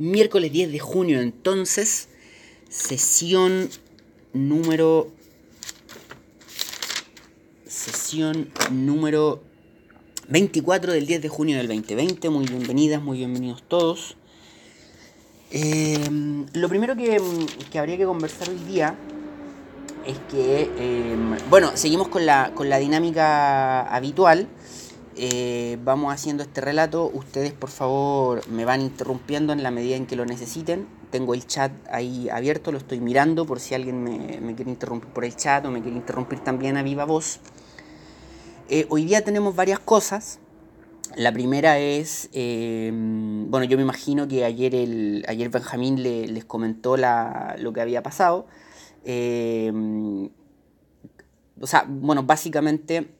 Miércoles 10 de junio entonces, sesión número... Sesión número 24 del 10 de junio del 2020. Muy bienvenidas, muy bienvenidos todos. Eh, lo primero que, que, habría que conversar hoy día es que, eh, bueno, seguimos con la, con la dinámica habitual eh, vamos haciendo este relato. Ustedes por favor me van interrumpiendo en la medida en que lo necesiten. Tengo el chat ahí abierto, lo estoy mirando por si alguien me, quiere interrumpir por el chat o me quiere interrumpir también a viva voz. Eh, hoy día tenemos varias cosas. La primera es, eh, bueno, yo me imagino que ayer, el, ayer Benjamín les comentó lo que había pasado. o sea, bueno, básicamente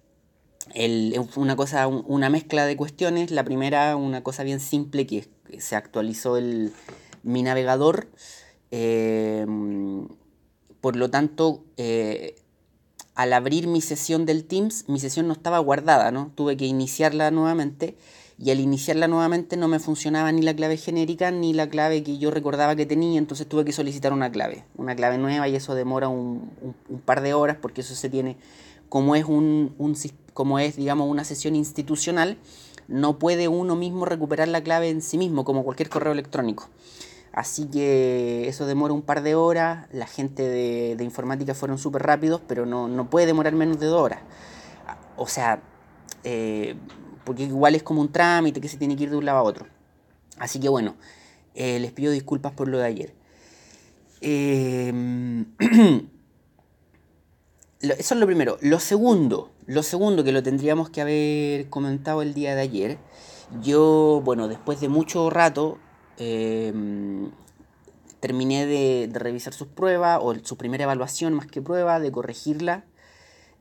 una cosa, una mezcla de cuestiones. La primera, una cosa bien simple, que se actualizó el, mi navegador. Em, por lo tanto, eh, al abrir mi sesión del Teams, mi sesión no estaba guardada, ¿no? Tuve que iniciarla nuevamente y al iniciarla nuevamente no me funcionaba ni la clave genérica ni la clave que yo recordaba que tenía, entonces tuve que solicitar una clave, una clave nueva y eso demora un, un par de horas porque eso se tiene como es, un, como es digamos, una sesión institucional, no puede uno mismo recuperar la clave en sí mismo, como cualquier correo electrónico. Así que eso demora un par de horas, la gente de, informática fueron súper rápidos, pero no, puede demorar menos de dos horas. O sea, eh, porque igual es como un trámite que se tiene que ir de un lado a otro. Así que bueno, eh, les pido disculpas por lo de ayer. Eh, Eso es lo primero. Lo segundo, lo segundo que lo tendríamos que haber comentado el día de ayer. Yo, bueno, después de mucho rato, em, terminé de, revisar sus pruebas, o su primera evaluación más que prueba, de corregirla.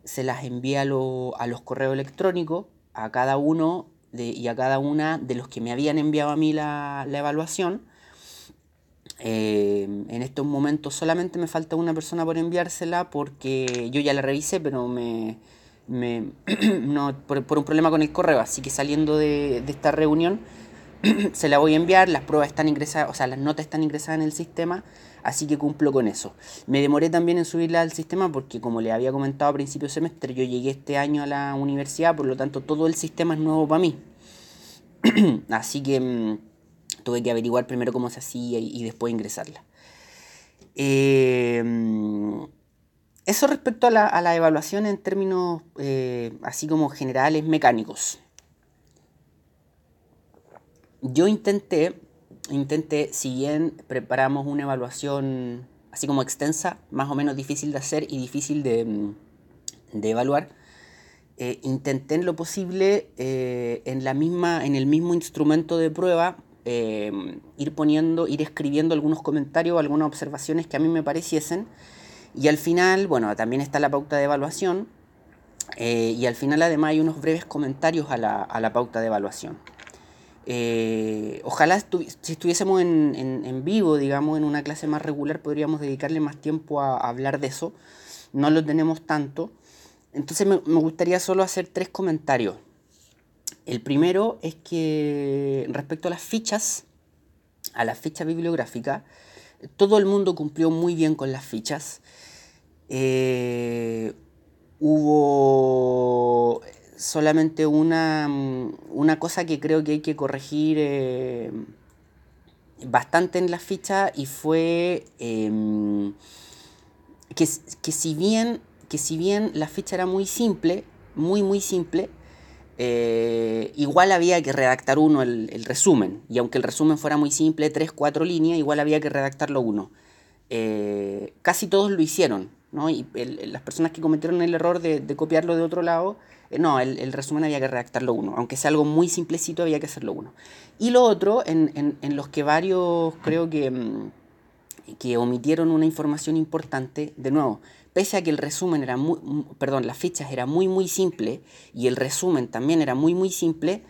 Se las envié a, los correos electrónicos, a cada uno y a cada una de los que me habían enviado a mí la evaluación. Eh, en estos momentos solamente me falta una persona por enviársela porque yo ya la revisé, pero me, no, por, un problema con el correo. Así que saliendo de, esta reunión se la voy a enviar. Las pruebas están ingresadas, o sea, las notas están ingresadas en el sistema, así que cumplo con eso. Me demoré también en subirla al sistema porque, como le había comentado a principio de semestre, yo llegué este año a la universidad, por lo tanto todo el sistema es nuevo para mí. así que mm, tuve que averiguar primero cómo se hacía y, después ingresarla. Eh, eso respecto a la, evaluación en términos eh, así como generales mecánicos. Yo intenté, intenté, si bien preparamos una evaluación así como extensa, más o menos difícil de hacer y difícil de, evaluar, eh, intenté en lo posible en, la misma, en el mismo instrumento de prueba eh, ir poniendo, ir escribiendo algunos comentarios, algunas observaciones que a mí me pareciesen. Y al final, bueno, también está la pauta de evaluación. Eh, y al final además hay unos breves comentarios a la, pauta de evaluación. Eh, ojalá si estuviésemos en, vivo, digamos, en una clase más regular, podríamos dedicarle más tiempo a, hablar de eso. No lo tenemos tanto. Entonces me gustaría solo hacer tres comentarios. El primero es que respecto a las fichas, a la ficha bibliográfica, todo el mundo cumplió muy bien con las fichas. Eh, hubo solamente una, una, cosa que creo que hay que corregir eh, bastante en la ficha y fue em, que, que, si bien, que si bien la ficha era muy simple, muy muy simple, eh, igual había que redactar uno el, resumen. Y aunque el resumen fuera muy simple, tres, cuatro líneas, igual había que redactarlo uno. Casi todos lo hicieron, ¿no? Y las personas que cometieron el error de, copiarlo de otro lado, eh, no, el, resumen había que redactarlo uno. Aunque sea algo muy simplecito, había que hacerlo uno. Y lo otro, en, en los que varios creo que, mm, que omitieron una información importante, de nuevo, pese a que el resumen era muy, perdón, las fichas era muy muy simple y el resumen también era muy muy simple,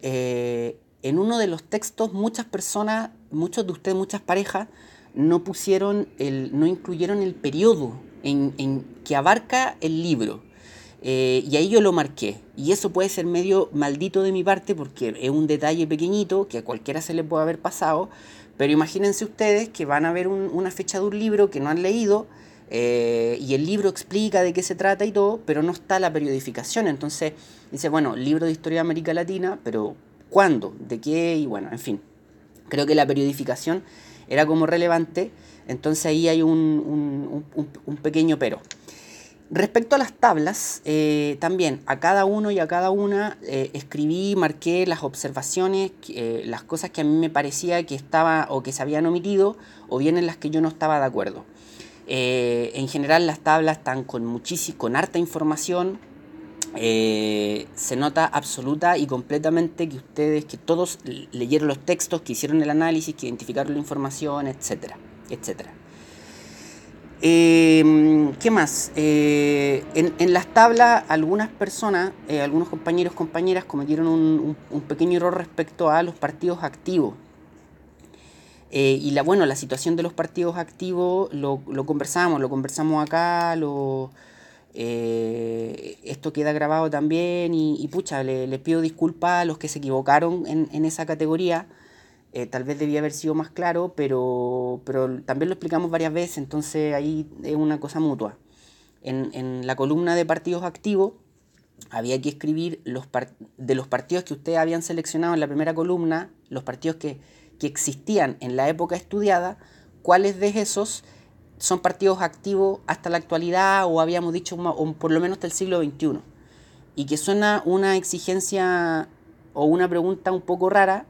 eh, en uno de los textos muchas personas, muchos de ustedes, muchas parejas, no pusieron el, no incluyeron el periodo en, que abarca el libro. Eh, y ahí yo lo marqué. Y eso puede ser medio maldito de mi parte porque es un detalle pequeñito que a cualquiera se le puede haber pasado. Pero imagínense ustedes que van a ver una fecha de un libro que no han leído eh, y el libro explica de qué se trata y todo, pero no está la periodificación. Entonces dice, bueno, libro de historia de América Latina, pero ¿cuándo? ¿De qué? Y bueno, en fin. Creo que la periodificación era como relevante, entonces ahí hay un, pequeño pero. Respecto a las tablas, eh, también a cada uno y a cada una eh, escribí, marqué las observaciones, las cosas que a mí me parecía que estaba o que se habían omitido o bien en las que yo no estaba de acuerdo. Eh, en general las tablas están con, muchísima, con harta información. Eh, se nota absoluta y completamente que ustedes, que todos leyeron los textos, que hicieron el análisis, que identificaron la información, etcétera, etcétera. Eh, ¿Qué más? en, las tablas algunas personas, algunos compañeros, compañeras cometieron un, pequeño error respecto a los partidos activos. Eh, y la, bueno, la situación de los partidos activos lo, lo conversamos, lo conversamos acá, lo, eh, esto queda grabado también y, pucha, les pido disculpas a los que se equivocaron en esa categoría. Eh, tal vez debía haber sido más claro, pero, pero también lo explicamos varias veces, entonces ahí es una cosa mutua. En, en la columna de partidos activos había que escribir los de los partidos que ustedes habían seleccionado en la primera columna, los partidos que que existían en la época estudiada, cuáles de esos son partidos activos hasta la actualidad o habíamos dicho o por lo menos hasta el siglo XXI. Y que suena una exigencia o una pregunta un poco rara,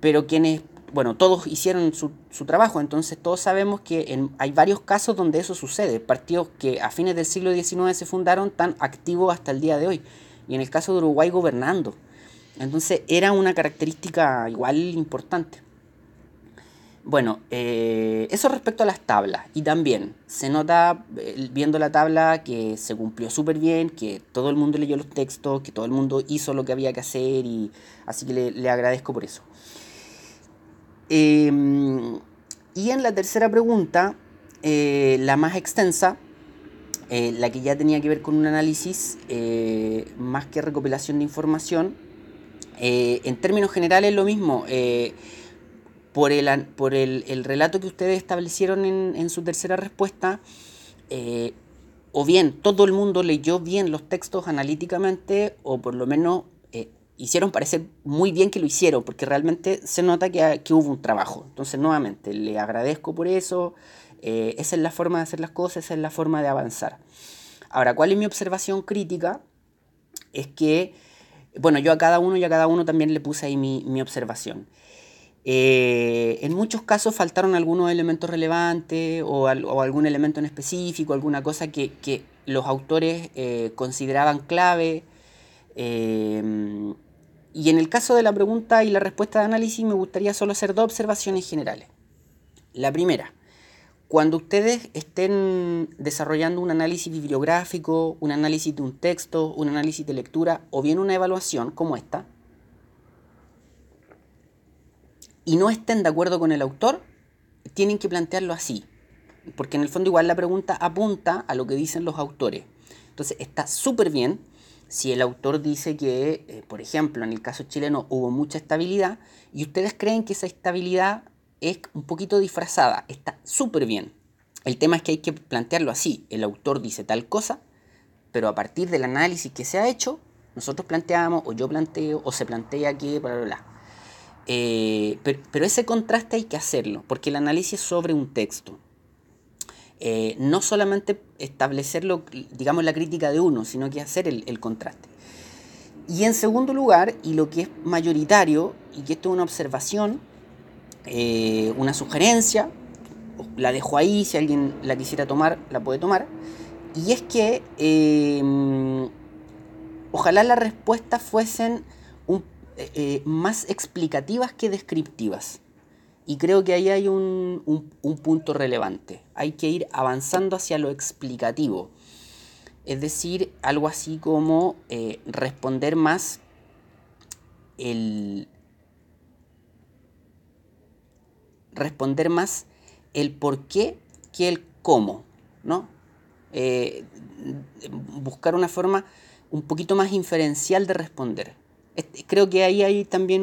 pero quienes, bueno, todos hicieron su, trabajo, entonces todos sabemos que hay varios casos donde eso sucede, partidos que a fines del siglo XIX se fundaron tan activos hasta el día de hoy, y en el caso de Uruguay gobernando. Entonces era una característica igual importante. Bueno, eh, eso respecto a las tablas. Y también se nota eh, viendo la tabla que se cumplió súper bien, que todo el mundo leyó los textos, que todo el mundo hizo lo que había que hacer y así que le, agradezco por eso. Em, y en la tercera pregunta, eh, la más extensa, la que ya tenía que ver con un análisis más que recopilación de información, en términos generales lo mismo por el, por el, relato que ustedes establecieron en, su tercera respuesta, eh, o bien todo el mundo leyó bien los textos analíticamente, o por lo menos eh, hicieron parecer muy bien que lo hicieron, porque realmente se nota que, hubo un trabajo. Entonces, nuevamente, le agradezco por eso. Eh, esa es la forma de hacer las cosas, esa es la forma de avanzar. Ahora, ¿cuál es mi observación crítica? Es que, bueno, yo a cada uno y a cada uno también le puse ahí mi, mi observación. Eh, en muchos casos faltaron algunos elementos relevantes o, algún elemento en específico, alguna cosa que, los autores eh, consideraban clave. Y en el caso de la pregunta y la respuesta de análisis me gustaría solo hacer dos observaciones generales. La primera, cuando ustedes estén desarrollando un análisis bibliográfico, un análisis de un texto, un análisis de lectura o bien una evaluación como esta, y no estén de acuerdo con el autor, tienen que plantearlo así. Porque en el fondo igual la pregunta apunta a lo que dicen los autores. Entonces está súper bien si el autor dice que, eh, por ejemplo, en el caso chileno hubo mucha estabilidad y ustedes creen que esa estabilidad es un poquito disfrazada. Está súper bien. El tema es que hay que plantearlo así. El autor dice tal cosa, pero a partir del análisis que se ha hecho, nosotros planteamos, o yo planteo, o se plantea que, bla, bla, bla. Eh, pero, ese contraste hay que hacerlo, porque el análisis es sobre un texto. Eh, no solamente establecerlo, digamos, la crítica de uno, sino que hacer el, contraste. Y en segundo lugar, y lo que es mayoritario, y que esto es una observación, eh, una sugerencia, la dejo ahí, si alguien la quisiera tomar, la puede tomar, y es que ojalá las respuestas fuesen eh, eh, más explicativas que descriptivas. Y creo que ahí hay un, punto relevante. Hay que ir avanzando hacia lo explicativo. Es decir, algo así como eh, responder más el. responder más el por qué que el cómo, ¿no? eh, buscar una forma un poquito más inferencial de responder. Creo que ahí hay también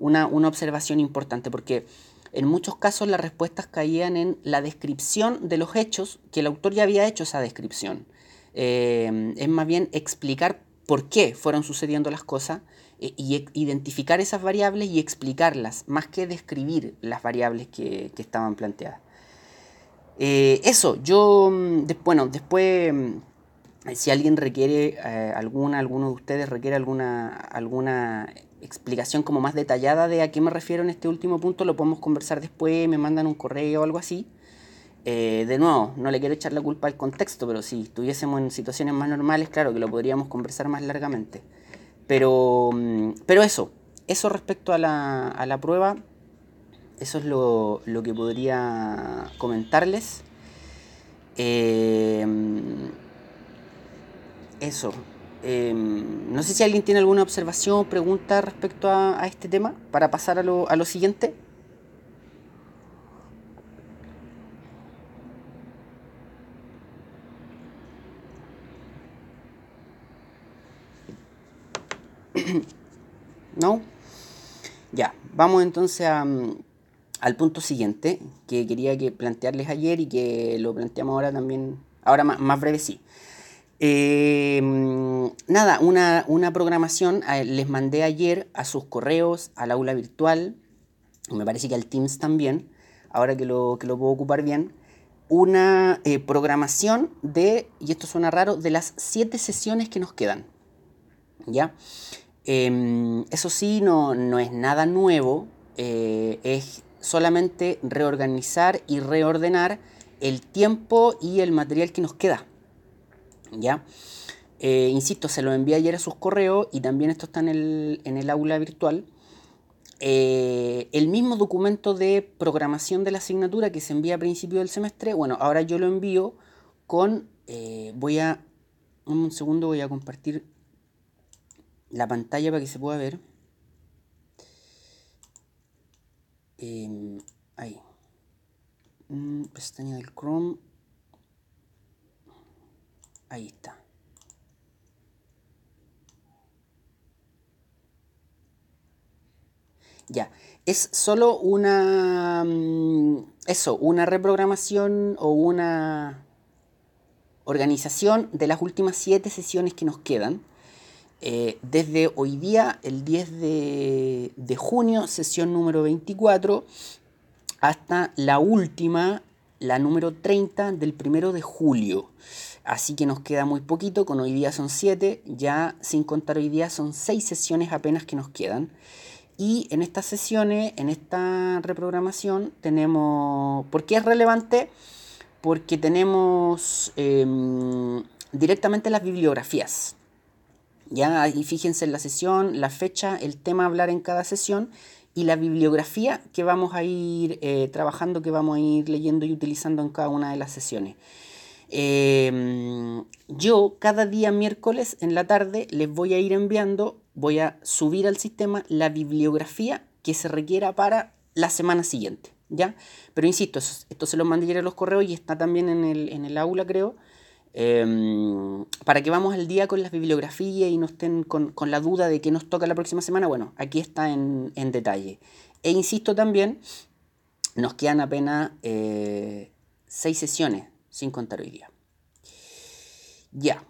una, observación importante, porque en muchos casos las respuestas caían en la descripción de los hechos, que el autor ya había hecho esa descripción. Eh, es más bien explicar por qué fueron sucediendo las cosas e, y identificar esas variables y explicarlas, más que describir las variables que, estaban planteadas. Eh, eso, yo, mm, bueno, después mm, si alguien requiere eh, alguna, alguno de ustedes requiere alguna, alguna explicación como más detallada de a qué me refiero en este último punto, lo podemos conversar después, me mandan un correo o algo así. Eh, de nuevo, no le quiero echar la culpa al contexto, pero si estuviésemos en situaciones más normales, claro que lo podríamos conversar más largamente. Pero, mm, pero eso, eso respecto a la, a la prueba, eso es lo, lo que podría comentarles. Eh, eso. Em, no sé si alguien tiene alguna observación o pregunta respecto a, este tema para pasar a lo, a lo siguiente. ¿No? Ya, vamos entonces al punto siguiente que quería que plantearles ayer y que lo planteamos ahora también, ahora más, más breve sí. Em, nada, una, programación, eh, les mandé ayer a sus correos, al aula virtual, me parece que al Teams también, ahora que lo, que lo puedo ocupar bien, una eh, programación de, y esto suena raro, de las siete sesiones que nos quedan. ¿Ya? Em, eso sí, no, no, es nada nuevo, eh, es solamente reorganizar y reordenar el tiempo y el material que nos queda. ¿Ya? Eh, insisto, se lo envié ayer a sus correos y también esto está en el, aula virtual. Eh, el mismo documento de programación de la asignatura que se envía a principio del semestre, bueno, ahora yo lo envío con, eh, voy a, un segundo voy a compartir la pantalla para que se pueda ver. Em, ahí. Mm, pestaña del Chrome. Ahí está. Ya, es solo una, mm, eso, una reprogramación o una organización de las últimas siete sesiones que nos quedan. Eh, desde hoy día, el 10 de, de, junio, sesión número 24, hasta la última, la número 30 del primero de julio. Así que nos queda muy poquito, con hoy día son 7, ya sin contar hoy día son 6 sesiones apenas que nos quedan. Y en estas sesiones, en esta reprogramación, tenemos... ¿Por qué es relevante? Porque tenemos em, directamente las bibliografías. Ya ahí fíjense en la sesión, la fecha, el tema a hablar en cada sesión y la bibliografía que vamos a ir eh, trabajando, que vamos a ir leyendo y utilizando en cada una de las sesiones. Em, yo cada día miércoles en la tarde les voy a ir enviando, voy a subir al sistema la bibliografía que se requiera para la semana siguiente, ¿ya? Pero insisto, esto se lo mandé a los correos y está también en el, aula, creo, em, para que vamos al día con las bibliografías y no estén con, la duda de qué nos toca la próxima semana, bueno, aquí está en, detalle. E insisto también, nos quedan apenas eh, seis sesiones sin contar hoy día. Ya,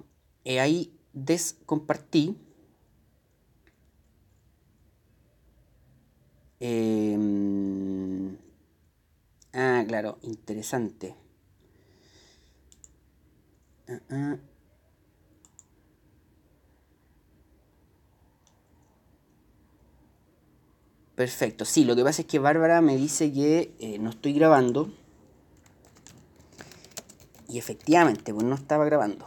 eh, ahí descompartí. Em, ah, claro, interesante. Ah, ah. Perfecto, sí, lo que pasa es que Bárbara me dice que eh, no estoy grabando. Y efectivamente, pues no estaba grabando.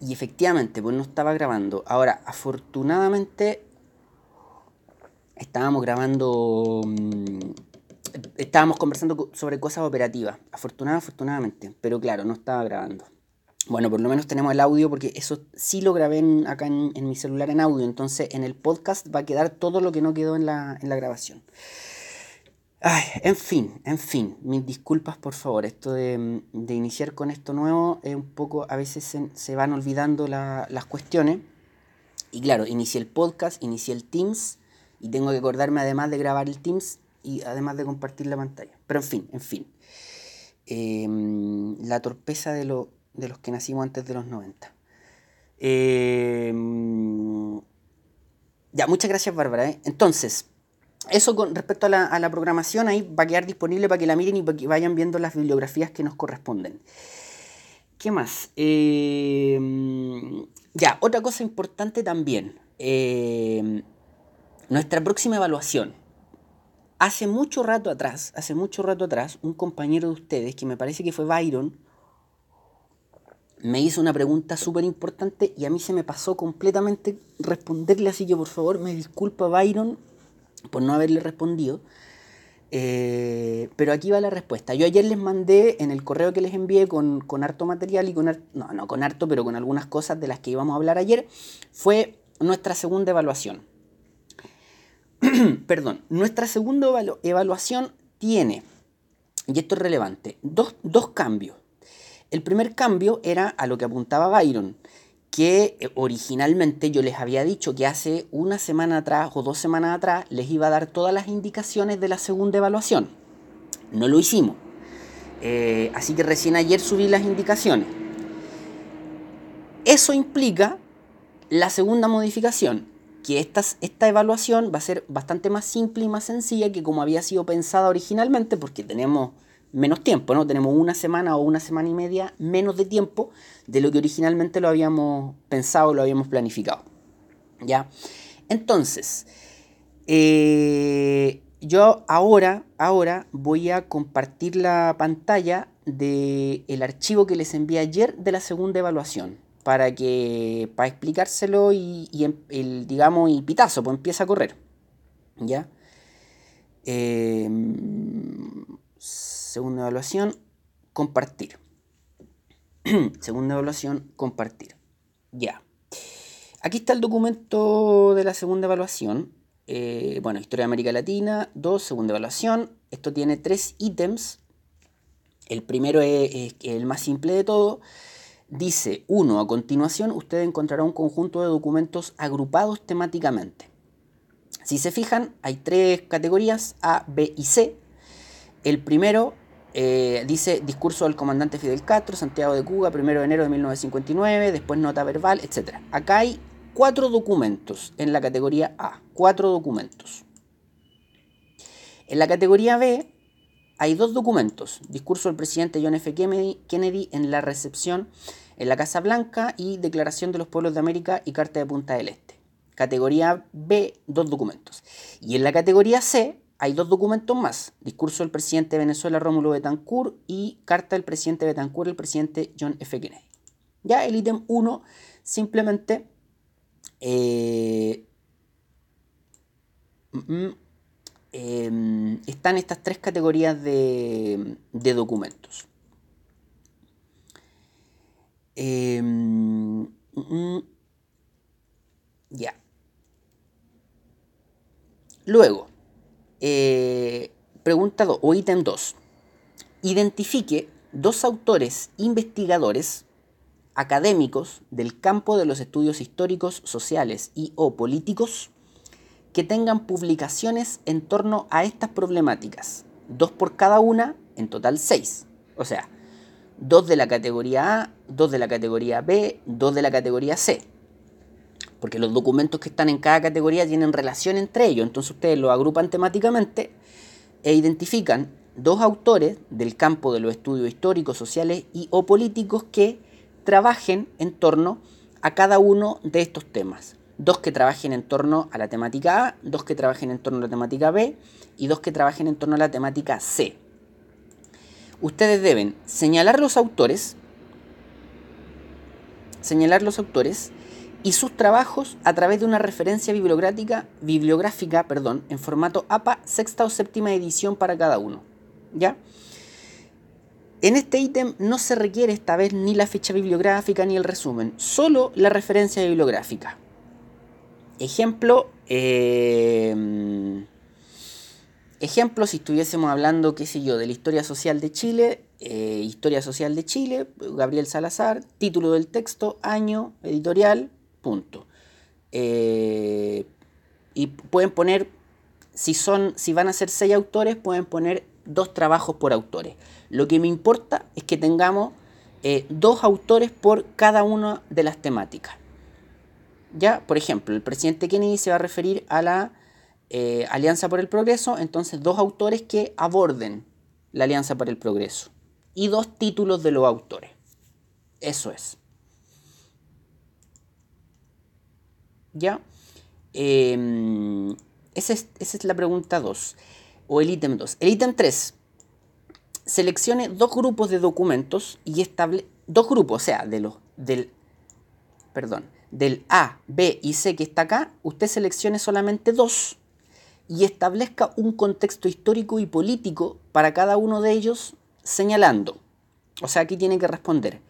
Y efectivamente, pues no estaba grabando. Ahora, afortunadamente, estábamos grabando... Mm, estábamos conversando sobre cosas operativas. Afortunadamente, afortunadamente. Pero claro, no estaba grabando. Bueno, por lo menos tenemos el audio porque eso sí lo grabé acá en, mi celular en audio. Entonces en el podcast va a quedar todo lo que no quedó en la, grabación. Ay, en fin, en fin, mis disculpas por favor. Esto de, iniciar con esto nuevo es un poco, a veces se, van olvidando las cuestiones. Y claro, inicié el podcast, inicié el Teams y tengo que acordarme además de grabar el Teams y además de compartir la pantalla. Pero en fin, en fin. Em, la torpeza de, lo, de los que nacimos antes de los 90. Em, ya, muchas gracias Bárbara. ¿eh? Entonces, eso con respecto a la, a la, programación ahí va a quedar disponible para que la miren y para que vayan viendo las bibliografías que nos corresponden. ¿Qué más? Em, ya, otra cosa importante también. Nuestra próxima evaluación. Hace mucho rato atrás, hace mucho rato atrás, un compañero de ustedes, que me parece que fue Byron, me hizo una pregunta súper importante y a mí se me pasó completamente responderle, así que por favor me disculpa Byron por no haberle respondido. Eh, pero aquí va la respuesta. Yo ayer les mandé en el correo que les envié con, con harto material y con no, no con harto, pero con algunas cosas de las que íbamos a hablar ayer, fue nuestra segunda evaluación. perdón, nuestra segunda evaluación tiene, y esto es relevante, dos, cambios. El primer cambio era a lo que apuntaba Byron, que eh, originalmente yo les había dicho que hace una semana atrás o dos semanas atrás les iba a dar todas las indicaciones de la segunda evaluación. No lo hicimos. Eh, así que recién ayer subí las indicaciones. Eso implica la segunda modificación, que esta evaluación va a ser bastante más simple y más sencilla que como había sido pensada originalmente, porque tenemos menos tiempo, ¿no? Tenemos una semana o una semana y media menos de tiempo de lo que originalmente lo habíamos pensado, lo habíamos planificado. ¿Ya? Entonces, eh, yo ahora, ahora voy a compartir la pantalla del el archivo que les envié ayer de la segunda evaluación para que para explicárselo y, em, el digamos y pitazo pues empieza a correr ya em, segunda evaluación compartir. Segunda evaluación compartir. Ya. Aquí está el documento de la segunda evaluación. Eh, bueno historia de América Latina dos segunda evaluación. Esto tiene tres ítems. El primero es el más simple de todo Dice 1. A continuación usted encontrará un conjunto de documentos agrupados temáticamente. Si se fijan, hay tres categorías, A, B y C. El primero eh, dice discurso del comandante Fidel Castro, Santiago de Cuba, 1 de enero de 1959, después nota verbal, etc. Acá hay cuatro documentos en la categoría A, cuatro documentos. En la categoría B hay dos documentos, discurso del presidente John F. Kennedy en la recepción en la Casa Blanca y Declaración de los Pueblos de América y Carta de Punta del Este. Categoría B, dos documentos. Y en la categoría C hay dos documentos más. Discurso del presidente de Venezuela Rómulo Betancourt y carta del presidente Betancourt al presidente John F. Kennedy. Ya el ítem 1 simplemente eh, mm, em, están estas tres categorías de documentos. Em, mm, ya. Luego, eh, pregunta o ítem 2. Identifique dos autores investigadores académicos del campo de los estudios históricos, sociales y o políticos que tengan publicaciones en torno a estas problemáticas. Dos por cada una, en total seis. O sea, dos de la categoría A, dos de la categoría B, dos de la categoría C. Porque los documentos que están en cada categoría tienen relación entre ellos. Entonces ustedes los agrupan temáticamente e identifican dos autores del campo de los estudios históricos, sociales y o políticos que trabajen en torno a cada uno de estos temas. Dos que trabajen en torno a la temática A, dos que trabajen en torno a la temática B y dos que trabajen en torno a la temática C ustedes deben señalar los autores, señalar los autores y sus trabajos a través de una referencia bibliográfica, bibliográfica perdón, en formato APA sexta o séptima edición para cada uno. ¿Ya? En este ítem no se requiere esta vez ni la ficha bibliográfica ni el resumen, solo la referencia bibliográfica. Ejemplo, eh, si estuviésemos hablando, qué sé yo, de la historia social de Chile, eh, Historia Social de Chile, Gabriel Salazar, título del texto, año, editorial, punto. Eh, y pueden poner, si, son, si van a ser seis autores, pueden poner dos trabajos por autores. Lo que me importa es que tengamos eh, dos autores por cada una de las temáticas. Ya, por ejemplo, el presidente Kennedy se va a referir a la eh, Alianza por el Progreso, entonces dos autores que aborden la Alianza por el Progreso y dos títulos de los autores. Eso es. ¿Ya? Em, esa, es, esa, es, la pregunta 2 o el ítem 2. El ítem 3. Seleccione dos grupos de documentos y estable dos grupos, o sea, de los del perdón, del A, B y C que está acá, usted seleccione solamente dos y establezca un contexto histórico y político para cada uno de ellos señalando. O sea, aquí tiene que responder.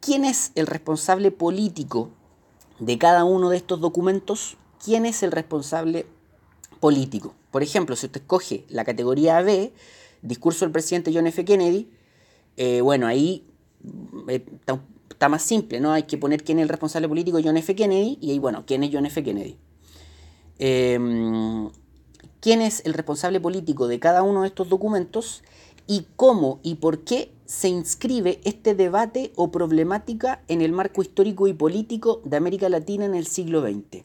¿Quién es el responsable político de cada uno de estos documentos? ¿Quién es el responsable político? Por ejemplo, si usted escoge la categoría B, discurso del presidente John F. Kennedy, eh, bueno, ahí eh, está, más simple, ¿no? Hay que poner quién es el responsable político John F. Kennedy y ahí, bueno, quién es John F. Kennedy. Em, quién es el responsable político de cada uno de estos documentos y cómo y por qué se inscribe este debate o problemática en el marco histórico y político de América Latina en el siglo XX.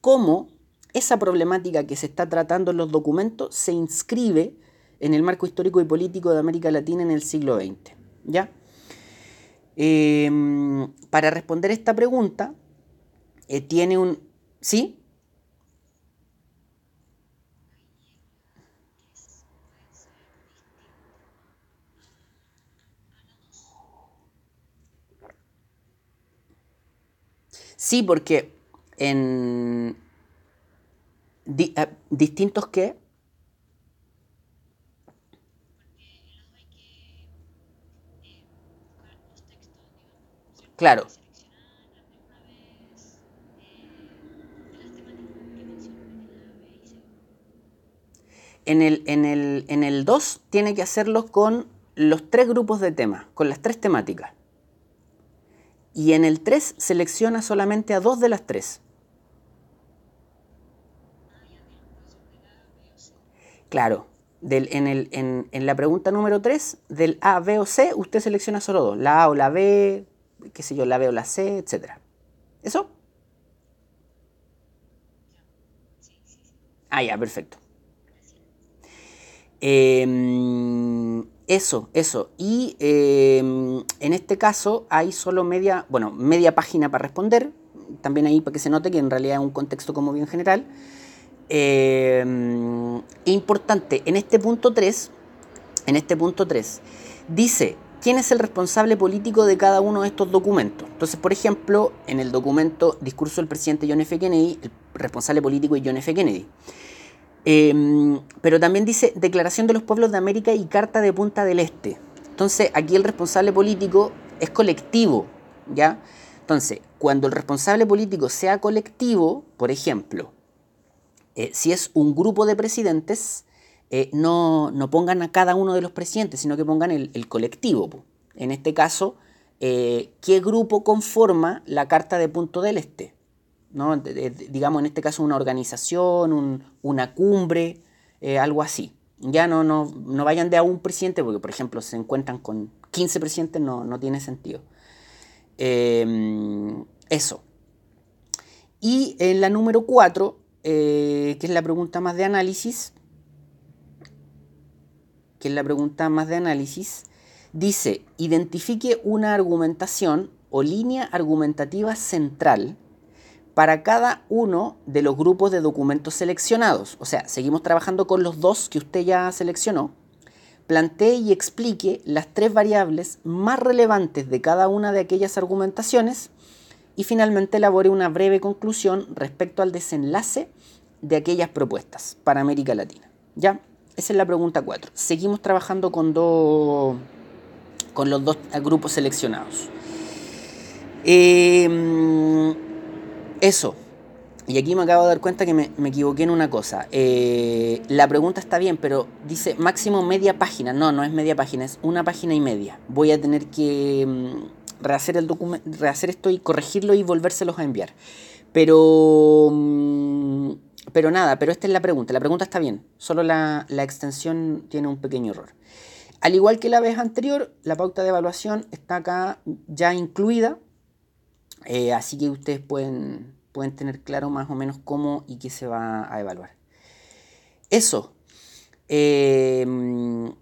Cómo esa problemática que se está tratando en los documentos se inscribe en el marco histórico y político de América Latina en el siglo XX. ¿Ya? Em, para responder esta pregunta, eh, tiene un... ¿Sí? Sí, porque en, Ah, ¿Distintos qué? Claro. En el, en, el, en el 2 tiene que hacerlo con los tres grupos de temas, con las tres temáticas. Y en el 3 selecciona solamente a dos de las tres. Claro, en, la pregunta número 3, del A, B o C, usted selecciona solo dos, la A o la B, qué sé yo, la B o la C, etc. ¿Eso? Ah, ya, perfecto. Em, eso, eso. Y em, en este caso hay solo media, bueno, media página para responder. También ahí para que se note que en realidad es un contexto como bien general. Eh, importante, en este punto 3, en este punto 3, dice quién es el responsable político de cada uno de estos documentos. Entonces, por ejemplo, en el documento Discurso del presidente John F. Kennedy, el responsable político es John F. Kennedy. Em, pero también dice Declaración de los Pueblos de América y Carta de Punta del Este. Entonces, aquí el responsable político es colectivo, ¿ya? Entonces, cuando el responsable político sea colectivo, por ejemplo, eh, si es un grupo de presidentes, eh, no, pongan a cada uno de los presidentes, sino que pongan el, colectivo. En este caso, eh, ¿qué grupo conforma la Carta de Punto del Este? ¿No? digamos, en este caso, una organización, una cumbre, algo así. Ya no, no, no, vayan de a un presidente, porque, por ejemplo, se encuentran con 15 presidentes, no, no tiene sentido. eso. Y en la número 4 eh, que es la pregunta más de análisis, que es la pregunta más de análisis, dice, identifique una argumentación o línea argumentativa central para cada uno de los grupos de documentos seleccionados. O sea, seguimos trabajando con los dos que usted ya seleccionó. Plantee y explique las tres variables más relevantes de cada una de aquellas argumentaciones y finalmente elabore una breve conclusión respecto al desenlace de aquellas propuestas para América Latina. ¿Ya? Esa es la pregunta 4. Seguimos trabajando con dos con los dos grupos seleccionados. Em, eso. Y aquí me acabo de dar cuenta que me, equivoqué en una cosa. Eh, la pregunta está bien, pero dice máximo media página. No, no es media página, es una página y media. Voy a tener que mm, rehacer, el rehacer esto y corregirlo y volvérselos a enviar. Pero... Mm, pero nada, pero esta es la pregunta. La pregunta está bien, solo la, la extensión tiene un pequeño error. Al igual que la vez anterior, la pauta de evaluación está acá ya incluida eh, así que ustedes pueden, pueden tener claro más o menos cómo y qué se va a evaluar. Eso. Em,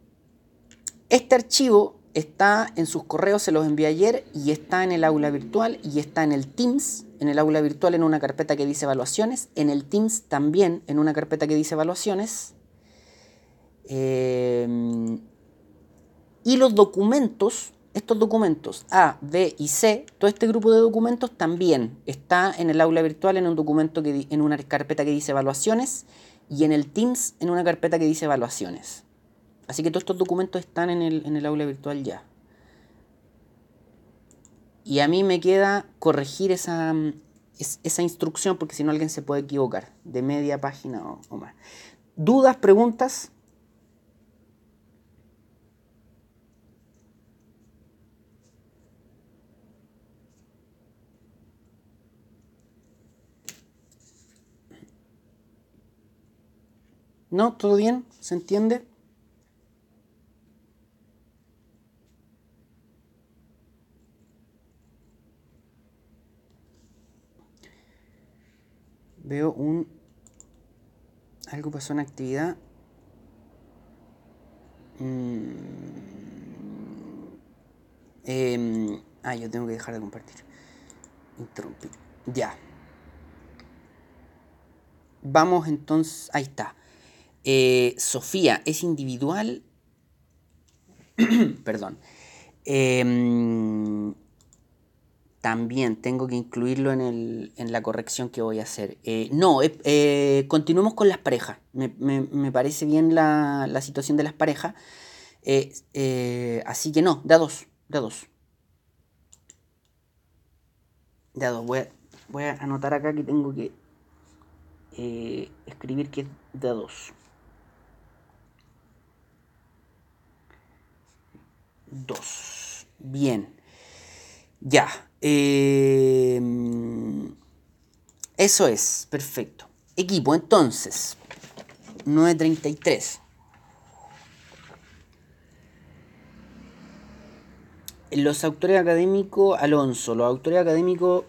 este archivo está en sus correos, se los envié ayer y está en el aula virtual y está en el Teams, en el aula virtual en una carpeta que dice evaluaciones, en el Teams también en una carpeta que dice evaluaciones. Em, y los documentos estos documentos A, B y C, todo este grupo de documentos también está en el aula virtual en un documento que en una carpeta que dice evaluaciones y en el Teams en una carpeta que dice evaluaciones. Así que todos estos documentos están en el, en el aula virtual ya. Y a mí me queda corregir esa, esa instrucción porque si no alguien se puede equivocar de media página o, o más. ¿Dudas, preguntas? ¿No? ¿Todo bien? ¿Se entiende? Veo un... Algo pasó en actividad. Mm. Em, ah, yo tengo que dejar de compartir. Interrumpir. Ya. Vamos entonces... Ahí está. Eh, Sofía es individual. Perdón. Em, también tengo que incluirlo en, la corrección que voy a hacer. Eh, no, eh, continuemos con las parejas. Me, parece bien la, situación de las parejas. así que no, da dos. Da dos. Da dos. Voy a, voy a anotar acá que tengo que escribir que es da dos. 2. Bien. Ya. Em, eso es. Perfecto. Equipo, entonces. 933. Los autores académicos, Alonso, los autores académicos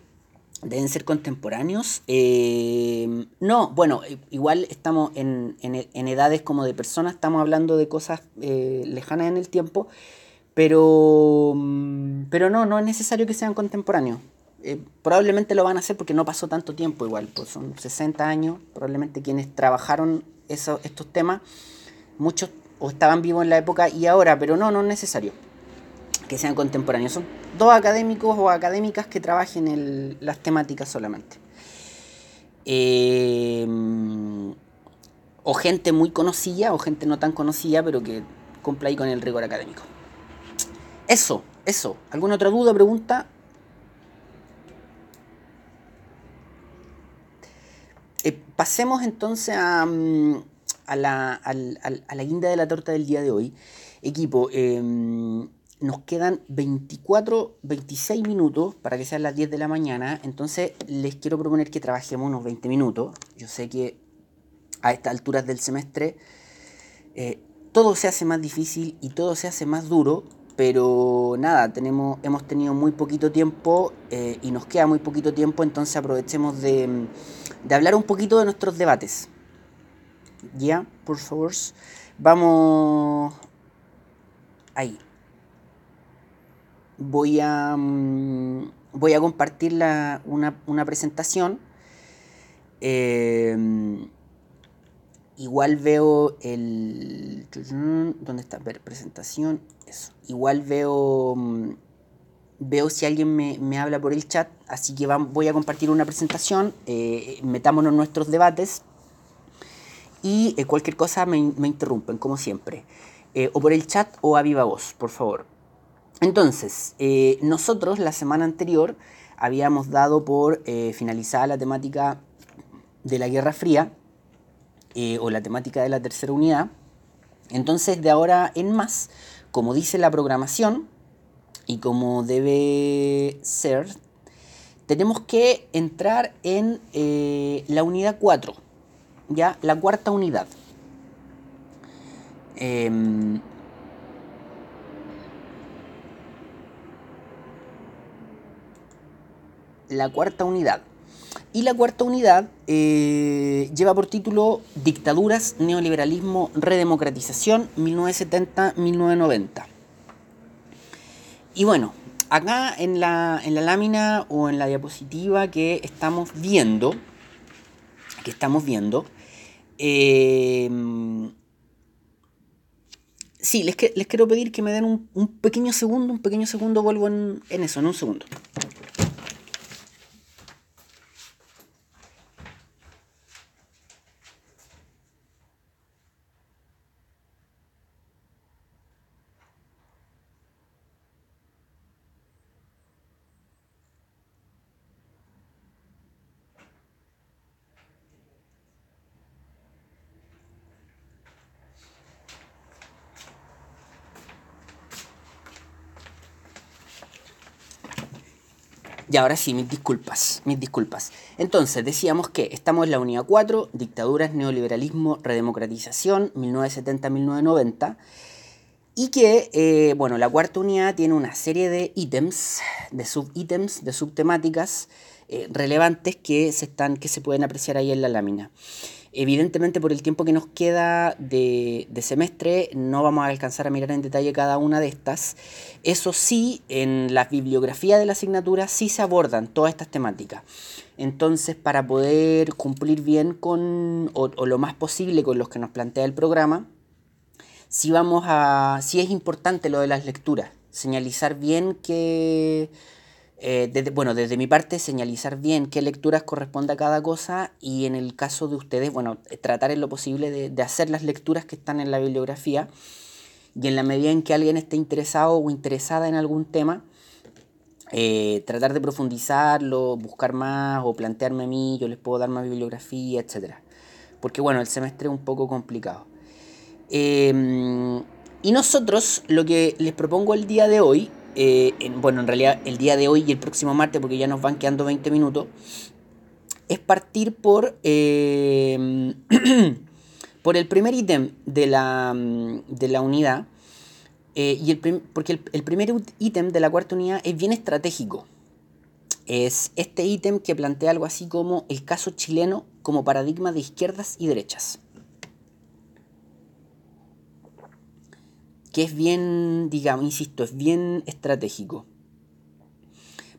deben ser contemporáneos. Em, no, bueno, igual estamos en, edades como de personas, estamos hablando de cosas eh, lejanas en el tiempo, pero, mm, pero no, no es necesario que sean contemporáneos. Eh, probablemente lo van a hacer porque no pasó tanto tiempo igual, pues son 60 años, probablemente quienes trabajaron eso, estos temas, muchos o estaban vivos en la época y ahora, pero no, no es necesario que sean contemporáneos. Son dos académicos o académicas que trabajen en las temáticas solamente. Eh, o gente muy conocida o gente no tan conocida, pero que cumpla ahí con el rigor académico. Eso, eso. ¿Alguna otra duda, pregunta? Eh, pasemos entonces a, mm, la, a, la, guinda de la torta del día de hoy. Equipo, em, nos quedan 24, 26 minutos para que sean las 10 de la mañana. Entonces les quiero proponer que trabajemos unos 20 minutos. Yo sé que a estas alturas del semestre eh, todo se hace más difícil y todo se hace más duro pero nada, tenemos, hemos tenido muy poquito tiempo eh, y nos queda muy poquito tiempo, entonces aprovechemos de, hablar un poquito de nuestros debates. ¿Ya? Por favor. Vamos... Ahí. Voy a, mm, voy a compartir una, presentación. Eh, igual veo el... ¿Dónde está? Ver, presentación Igual veo, mm, veo si alguien me, habla por el chat, así que voy a compartir una presentación, eh, metámonos en nuestros debates y eh, cualquier cosa me, interrumpen, como siempre. Eh, o por el chat o a viva voz, por favor. Entonces, eh, nosotros la semana anterior habíamos dado por eh, finalizada la temática de la Guerra Fría eh, o la temática de la tercera unidad. Entonces, de ahora en más, como dice la programación y como debe ser, tenemos que entrar en la unidad 4, ya la cuarta unidad. Em, la cuarta unidad. Y la cuarta unidad eh, lleva por título Dictaduras, Neoliberalismo, Redemocratización 1970-1990. Y bueno, acá en la, en la, lámina o en la diapositiva que estamos viendo, que estamos viendo, eh, sí, les, les, quiero pedir que me den un, pequeño segundo, un pequeño segundo, vuelvo en eso, en un segundo. Ahora sí, mis disculpas, mis disculpas. Entonces, decíamos que estamos en la unidad 4, dictaduras, neoliberalismo, redemocratización, 1970-1990. Y que, eh, bueno, la cuarta unidad tiene una serie de ítems, de subítems, de subtemáticas eh, relevantes que se, están, que se pueden apreciar ahí en la lámina. Evidentemente por el tiempo que nos queda de, semestre no vamos a alcanzar a mirar en detalle cada una de estas. Eso sí, en la bibliografía de la asignatura sí se abordan todas estas temáticas. Entonces, para poder cumplir bien con, o, o lo más posible con los que nos plantea el programa, sí vamos a, sí es importante lo de las lecturas, señalizar bien que eh, desde, bueno, desde mi parte, señalizar bien qué lecturas corresponde a cada cosa y en el caso de ustedes, bueno, tratar en lo posible de, hacer las lecturas que están en la bibliografía y en la medida en que alguien esté interesado o interesada en algún tema, eh, tratar de profundizarlo, buscar más o plantearme a mí, yo les puedo dar más bibliografía, etc. Porque bueno, el semestre es un poco complicado. Em, y nosotros lo que les propongo el día de hoy eh, bueno, en realidad el día de hoy y el próximo martes, porque ya nos van quedando 20 minutos, es partir por, eh, por el primer ítem de la, de la unidad, eh, y el porque el, el primer ítem de la cuarta unidad es bien estratégico. Es este ítem que plantea algo así como el caso chileno como paradigma de izquierdas y derechas. Que es bien, digamos, insisto, es bien estratégico.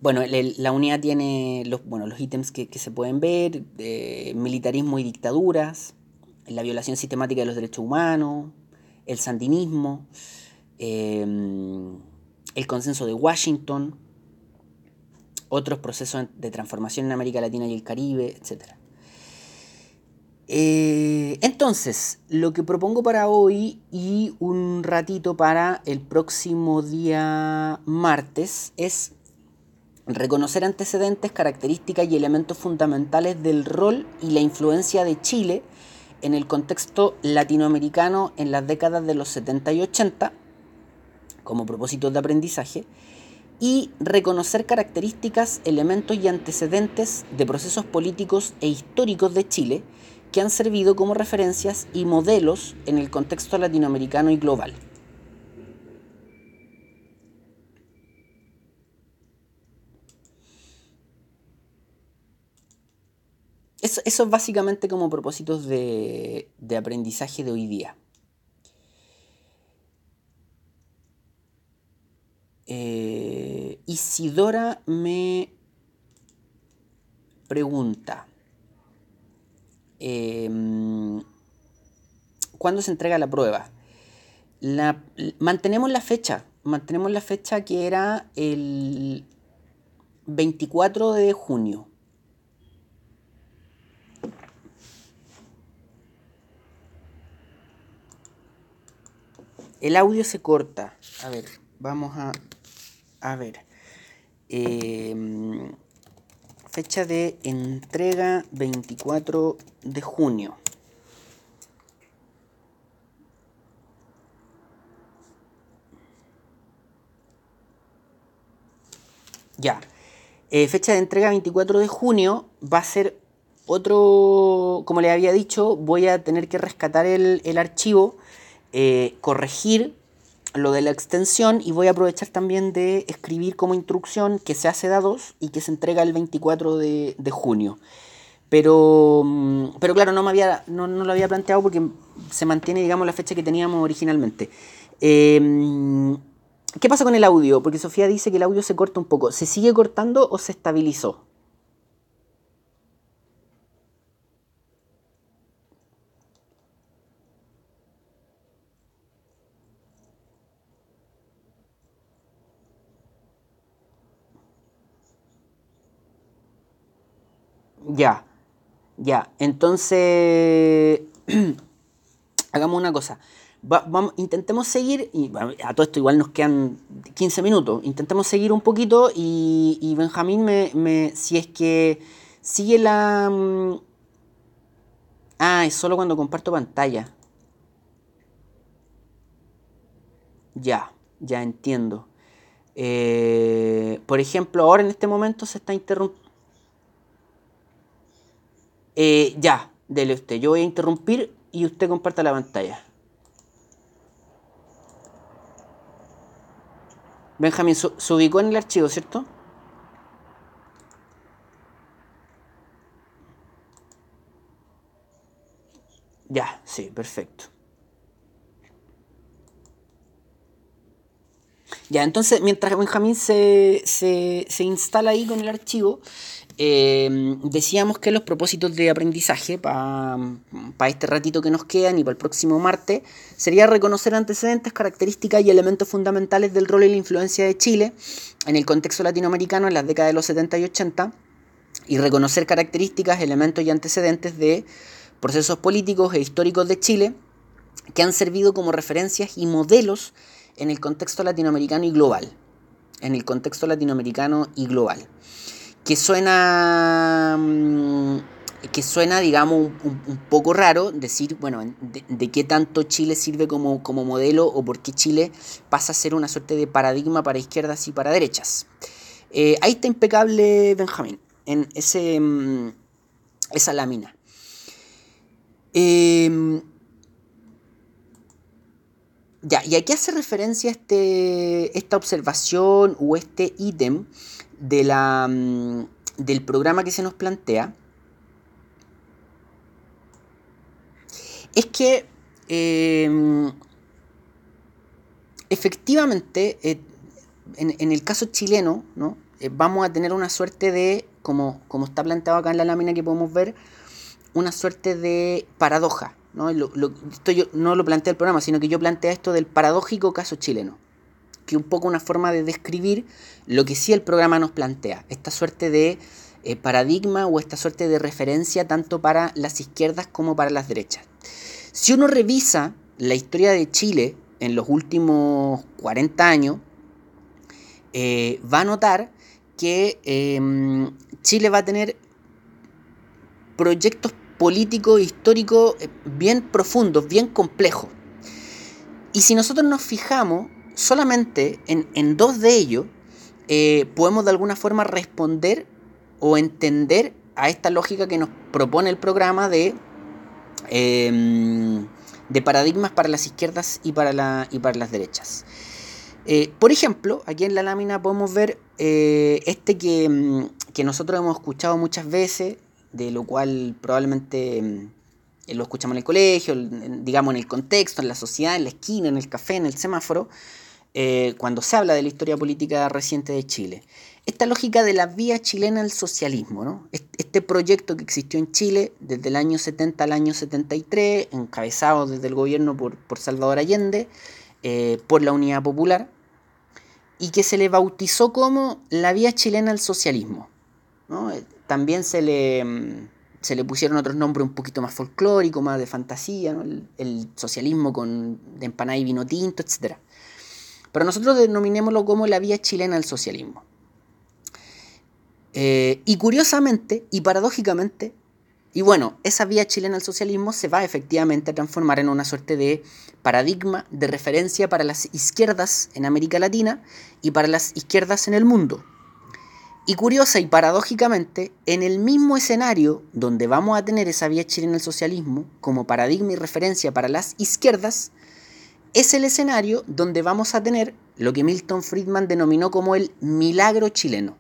Bueno, la unidad tiene los, bueno, los ítems que, se pueden ver, militarismo y dictaduras, la violación sistemática de los derechos humanos, el sandinismo, em, el consenso de Washington, otros procesos de transformación en América Latina y el Caribe, etc. Eh, entonces, lo que propongo para hoy y un ratito para el próximo día martes es reconocer antecedentes, características y elementos fundamentales del rol y la influencia de Chile en el contexto latinoamericano en las décadas de los 70 y 80 como propósitos de aprendizaje y reconocer características, elementos y antecedentes de procesos políticos e históricos de Chile que han servido como referencias y modelos en el contexto latinoamericano y global. Eso, es básicamente como propósitos de, de aprendizaje de hoy día. Eh, Isidora me pregunta, Em, ¿cuándo se entrega la prueba? La, mantenemos la fecha, mantenemos la fecha que era el 24 de junio. El audio se corta. A ver, vamos a a ver. Em, fecha de entrega 24 de junio. Ya. Eh, fecha de entrega 24 de junio va a ser otro, como le había dicho, voy a tener que rescatar el, archivo, eh, corregir lo de la extensión y voy a aprovechar también de escribir como instrucción que se hace da 2 y que se entrega el 24 de, junio. Pero, mm, pero claro, no, me había, no, lo había planteado porque se mantiene, digamos, la fecha que teníamos originalmente. Em, ¿Qué pasa con el audio? Porque Sofía dice que el audio se corta un poco. ¿Se sigue cortando o se estabilizó? Ya, ya. Entonces, hagamos una cosa. intentemos seguir, y a todo esto igual nos quedan 15 minutos, intentemos seguir un poquito y, y Benjamín me, me, si es que sigue la... Mm, ah, es solo cuando comparto pantalla. Ya, ya entiendo. Eh, por ejemplo, ahora en este momento se está interrumpiendo eh, ya, dele usted. Yo voy a interrumpir y usted comparta la pantalla. Benjamín, se ubicó en el archivo, ¿cierto? Ya, sí, perfecto. Ya, entonces, mientras Benjamín se, se, se instala ahí con el archivo, Em, decíamos que los propósitos de aprendizaje para este ratito que nos quedan y para el próximo martes sería reconocer antecedentes, características y elementos fundamentales del rol y la influencia de Chile en el contexto latinoamericano en las décadas de los 70 y 80 y reconocer características, elementos y antecedentes de procesos políticos e históricos de Chile que han servido como referencias y modelos en el contexto latinoamericano y global. En el contexto latinoamericano y global que suena, mm, que suena digamos, un, poco raro decir, bueno, de, qué tanto Chile sirve como, como modelo o por qué Chile pasa a ser una suerte de paradigma para izquierdas y para derechas. Eh, ahí está impecable Benjamín, en ese, mm, esa lámina. Em, ya, y aquí hace referencia este, esta observación o este ítem de la, mm, del programa que se nos plantea es que em, efectivamente eh, en, el caso chileno ¿no? Eh, vamos a tener una suerte de, como, como está planteado acá en la lámina que podemos ver, una suerte de paradoja. ¿No? esto yo no lo plantea el programa, sino que yo plantea esto del paradójico caso chileno que un poco una forma de describir lo que sí el programa nos plantea, esta suerte de eh, paradigma o esta suerte de referencia tanto para las izquierdas como para las derechas. Si uno revisa la historia de Chile en los últimos 40 años, eh, va a notar que em, Chile va a tener proyectos políticos, históricos eh, bien profundos, bien complejos. Y si nosotros nos fijamos solamente en, dos de ellos eh, podemos de alguna forma responder o entender a esta lógica que nos propone el programa de, em, de paradigmas para las izquierdas y para, la, y para las derechas. Eh, por ejemplo, aquí en la lámina podemos ver este que, em, que, nosotros hemos escuchado muchas veces, de lo cual probablemente em, lo escuchamos en el colegio, digamos en el contexto, en la sociedad, en la esquina, en el café, en el semáforo, eh, cuando se habla de la historia política reciente de Chile. Esta lógica de la vía chilena al socialismo, ¿no? este proyecto que existió en Chile desde el año 70 al año 73, encabezado desde el gobierno por, Salvador Allende, eh, por la Unidad Popular, y que se le bautizó como la vía chilena al socialismo. Eh, también se le, mm, se le pusieron otros nombres un poquito más folclóricos, más de fantasía, el, socialismo con de empanada y vino tinto, etc. Pero nosotros denominémoslo como la vía chilena al socialismo. Eh, y curiosamente y paradójicamente, y bueno, esa vía chilena al socialismo se va efectivamente a transformar en una suerte de paradigma de referencia para las izquierdas en América Latina y para las izquierdas en el mundo. Y curiosa y paradójicamente, en el mismo escenario donde vamos a tener esa vía chilena al socialismo como paradigma y referencia para las izquierdas, es el escenario donde vamos a tener lo que Milton Friedman denominó como el milagro chileno.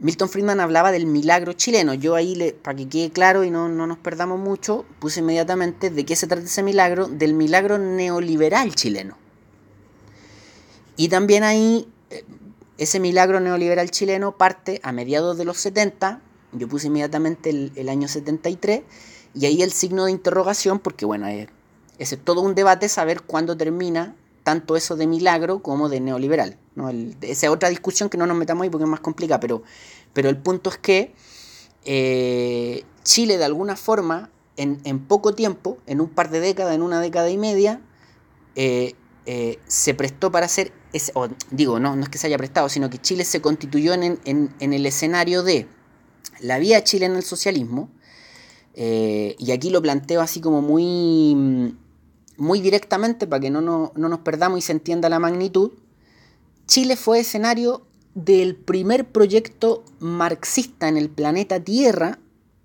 Milton Friedman hablaba del milagro chileno. Yo ahí, le, para que quede claro y no, no, nos perdamos mucho, puse inmediatamente de qué se trata ese milagro, del milagro neoliberal chileno. Y también ahí, eh, ese milagro neoliberal chileno parte a mediados de los 70, yo puse inmediatamente el, el año 73, y ahí el signo de interrogación, porque bueno, es, es todo un debate saber cuándo termina tanto eso de milagro como de neoliberal. ¿no? esa es otra discusión que no nos metamos ahí porque es más complicada, pero, pero el punto es que eh, Chile de alguna forma, en, poco tiempo, en un par de décadas, en una década y media, eh, eh, se prestó para hacer, digo, no, no es que se haya prestado, sino que Chile se constituyó en, en el escenario de la vía chilena en el socialismo, y aquí lo planteo así como muy muy directamente, para que no, no, nos perdamos y se entienda la magnitud, Chile fue escenario del primer proyecto marxista en el planeta Tierra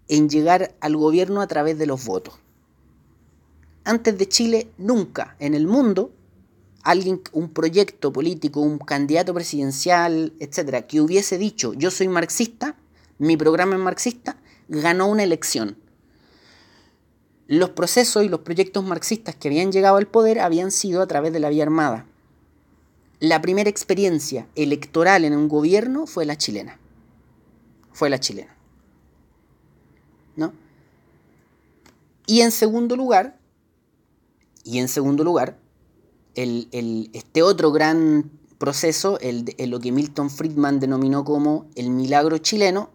en llegar al gobierno a través de los votos. Antes de Chile, nunca en el mundo, alguien, un proyecto político, un candidato presidencial, etcétera, que hubiese dicho yo soy marxista, mi programa es marxista, ganó una elección los procesos y los proyectos marxistas que habían llegado al poder habían sido a través de la vía armada. La primera experiencia electoral en un gobierno fue la chilena. Fue la chilena. ¿No? Y en segundo lugar, y en segundo lugar, este otro gran proceso, el, lo que Milton Friedman denominó como el milagro chileno,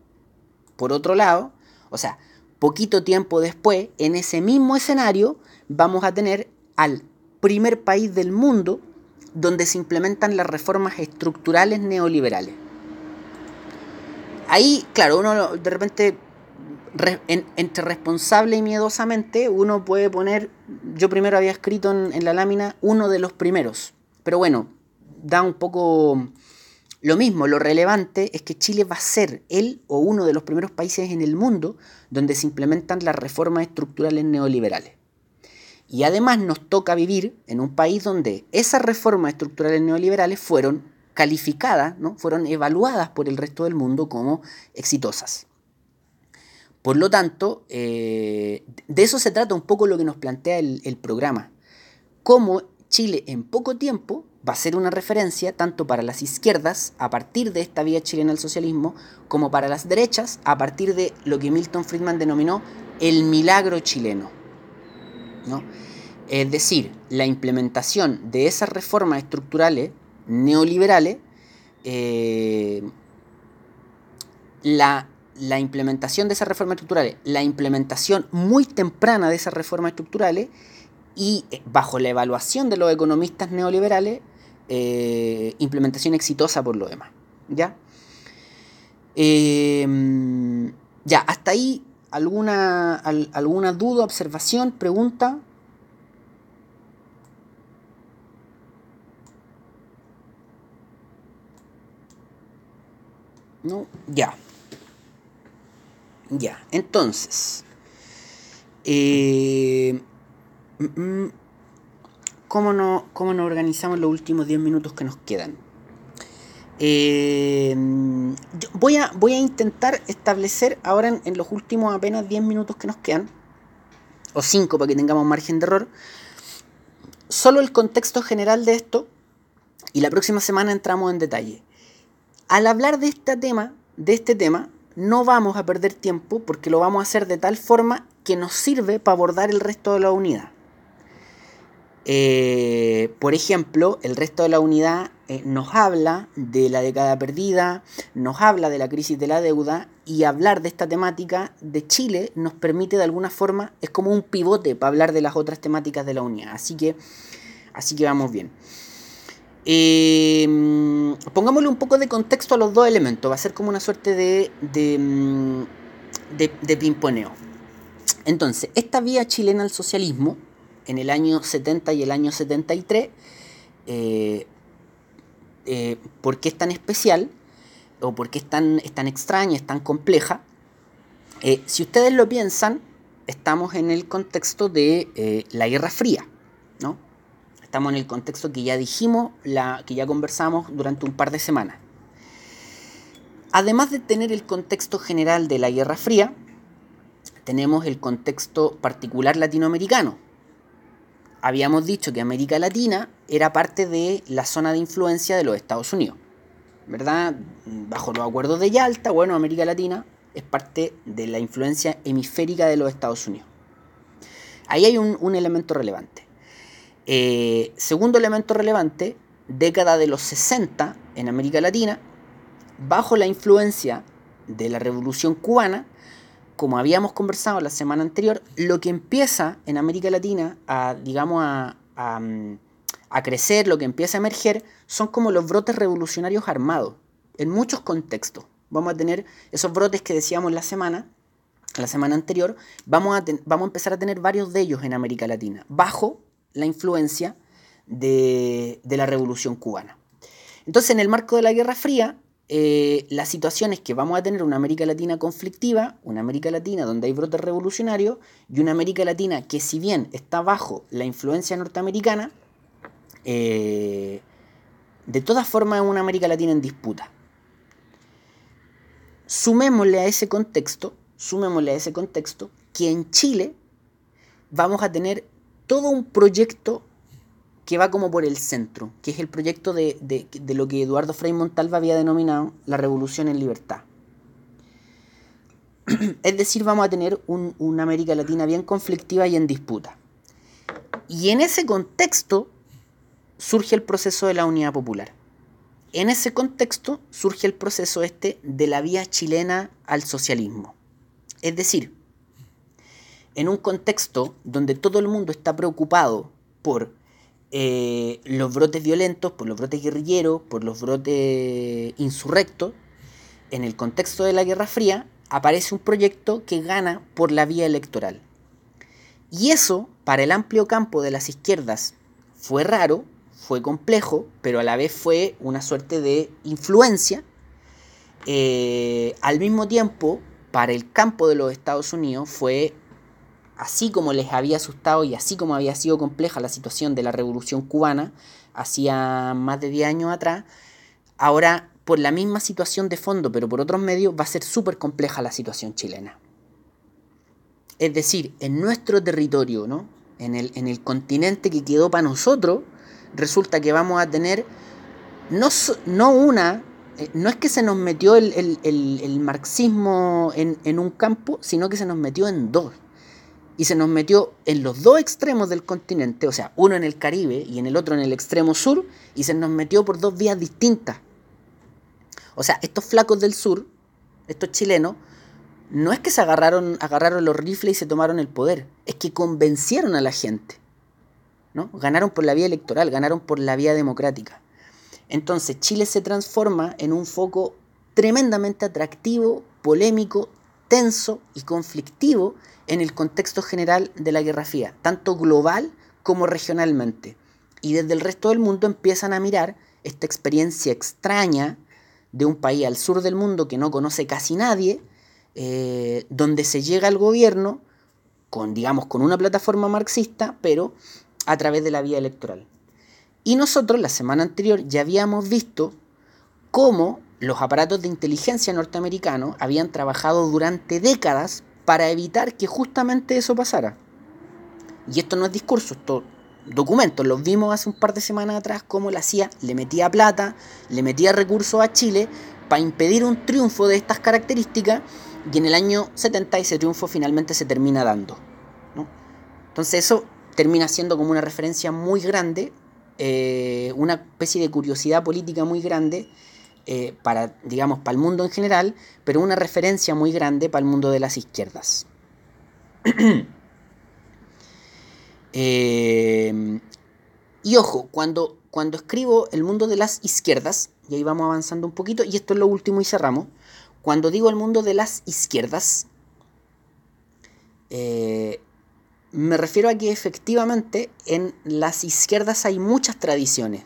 por otro lado, o sea, poquito tiempo después, en ese mismo escenario, vamos a tener al primer país del mundo donde se implementan las reformas estructurales neoliberales. Ahí, claro, uno de repente, entre responsable y miedosamente, uno puede poner, yo primero había escrito en la lámina uno de los primeros, pero bueno, da un poco lo mismo, lo relevante es que Chile va a ser el o uno de los primeros países en el mundo donde se implementan las reformas estructurales neoliberales. Y además nos toca vivir en un país donde esas reformas estructurales neoliberales fueron calificadas, ¿no? fueron evaluadas por el resto del mundo como exitosas. Por lo tanto, eh, de eso se trata un poco lo que nos plantea el, programa. Cómo Chile en poco tiempo va a ser una referencia tanto para las izquierdas a partir de esta vía chilena al socialismo, como para las derechas a partir de lo que Milton Friedman denominó el milagro chileno. ¿no? Es decir, la implementación de esas reformas estructurales neoliberales, eh, la, la implementación de esas reformas estructurales, la implementación muy temprana de esas reformas estructurales y eh, bajo la evaluación de los economistas neoliberales, eh, implementación exitosa por lo demás. ¿Ya? Em, ya, hasta ahí alguna, alguna duda, observación, pregunta. No, ya. Ya, entonces. Eh, mm, cómo nos, cómo nos organizamos los últimos 10 minutos que nos quedan. Eh, voy, a, voy a intentar establecer ahora en, los últimos apenas 10 minutos que nos quedan, o 5 para que tengamos margen de error, solo el contexto general de esto y la próxima semana entramos en detalle. Al hablar de este tema, de este tema, no vamos a perder tiempo porque lo vamos a hacer de tal forma que nos sirve para abordar el resto de la unidad. Eh, por ejemplo, el resto de la unidad eh, nos habla de la década perdida, nos habla de la crisis de la deuda y hablar de esta temática de Chile nos permite de alguna forma, es como un pivote para hablar de las otras temáticas de la unidad. Así que, así que vamos bien. Eh, pongámosle un poco de contexto a los dos elementos. Va a ser como una suerte de, de, mm, de pimponeo. Entonces, esta vía chilena al socialismo, en el año 70 y el año 73, eh, eh, ¿por qué es tan especial? ¿O por qué es tan, es tan extraña, es tan compleja? Eh, si ustedes lo piensan, estamos en el contexto de eh, la Guerra Fría, ¿no? Estamos en el contexto que ya dijimos, que ya conversamos durante un par de semanas. Además de tener el contexto general de la Guerra Fría, tenemos el contexto particular latinoamericano. Habíamos dicho que América Latina era parte de la zona de influencia de los Estados Unidos, ¿verdad? Bajo los acuerdos de Yalta, bueno, América Latina es parte de la influencia hemisférica de los Estados Unidos. Ahí hay un elemento relevante. Eh, segundo elemento relevante, década de los 60 en América Latina, bajo la influencia de la Revolución Cubana, como habíamos conversado la semana anterior, lo que empieza en América Latina a, digamos, a, a, crecer, lo que empieza a emerger, son como los brotes revolucionarios armados, en muchos contextos. Vamos a tener esos brotes que decíamos la semana, la semana anterior, vamos a, vamos a empezar a tener varios de ellos en América Latina, bajo la influencia de, de la revolución cubana. Entonces, en el marco de la Guerra Fría, eh, la situación es que vamos a tener una América Latina conflictiva, una América Latina donde hay brotes revolucionarios, y una América Latina que si bien está bajo la influencia norteamericana, eh, de todas formas es una América Latina en disputa sumémosle a ese contexto, sumémosle a ese contexto que en Chile vamos a tener todo un proyecto que va como por el centro, que es el proyecto de, de, lo que Eduardo Frei Montalva había denominado la revolución en libertad. Es decir, vamos a tener un, una América Latina bien conflictiva y en disputa. Y en ese contexto surge el proceso de la unidad popular. En ese contexto surge el proceso este de la vía chilena al socialismo. Es decir, en un contexto donde todo el mundo está preocupado por eh, los brotes violentos, por los brotes guerrilleros, por los brotes insurrectos, en el contexto de la Guerra Fría aparece un proyecto que gana por la vía electoral. Y eso, para el amplio campo de las izquierdas, fue raro fue complejo, pero a la vez fue una suerte de influencia. Eh, al mismo tiempo, para el campo de los Estados Unidos fue, así como les había asustado y así como había sido compleja la situación de la revolución cubana hacía más de 10 años atrás, ahora por la misma situación de fondo, pero por otros medios, va a ser súper compleja la situación chilena. Es decir, en nuestro territorio, ¿no? en, el, en el continente que quedó para nosotros, resulta que vamos a tener no, no una, eh, no es que se nos metió el, el, el, marxismo en, en, un campo, sino que se nos metió en dos. Y se nos metió en los dos extremos del continente, o sea, uno en el Caribe y en el otro en el extremo sur, y se nos metió por dos vías distintas. O sea, estos flacos del sur, estos chilenos, no es que se agarraron, agarraron los rifles y se tomaron el poder, es que convencieron a la gente. ¿no? Ganaron por la vía electoral, ganaron por la vía democrática. Entonces Chile se transforma en un foco tremendamente atractivo, polémico, tenso y conflictivo en el contexto general de la Guerra Fría, tanto global como regionalmente. Y desde el resto del mundo empiezan a mirar esta experiencia extraña de un país al sur del mundo que no conoce casi nadie, eh, donde se llega al gobierno con, digamos, con una plataforma marxista, pero a través de la vía electoral. Y nosotros la semana anterior ya habíamos visto cómo los aparatos de inteligencia norteamericanos habían trabajado durante décadas para evitar que justamente eso pasara. Y esto no es discurso, esto documentos. Los vimos hace un par de semanas atrás cómo la CIA le metía plata, le metía recursos a Chile para impedir un triunfo de estas características y en el año 70 ese triunfo finalmente se termina dando. ¿no? Entonces eso termina siendo como una referencia muy grande, eh, una especie de curiosidad política muy grande eh, para, digamos, para el mundo en general, pero una referencia muy grande para el mundo de las izquierdas. eh, y ojo, cuando, cuando escribo el mundo de las izquierdas, y ahí vamos avanzando un poquito, y esto es lo último y cerramos, cuando digo el mundo de las izquierdas, eh, me refiero a que efectivamente en las izquierdas hay muchas tradiciones.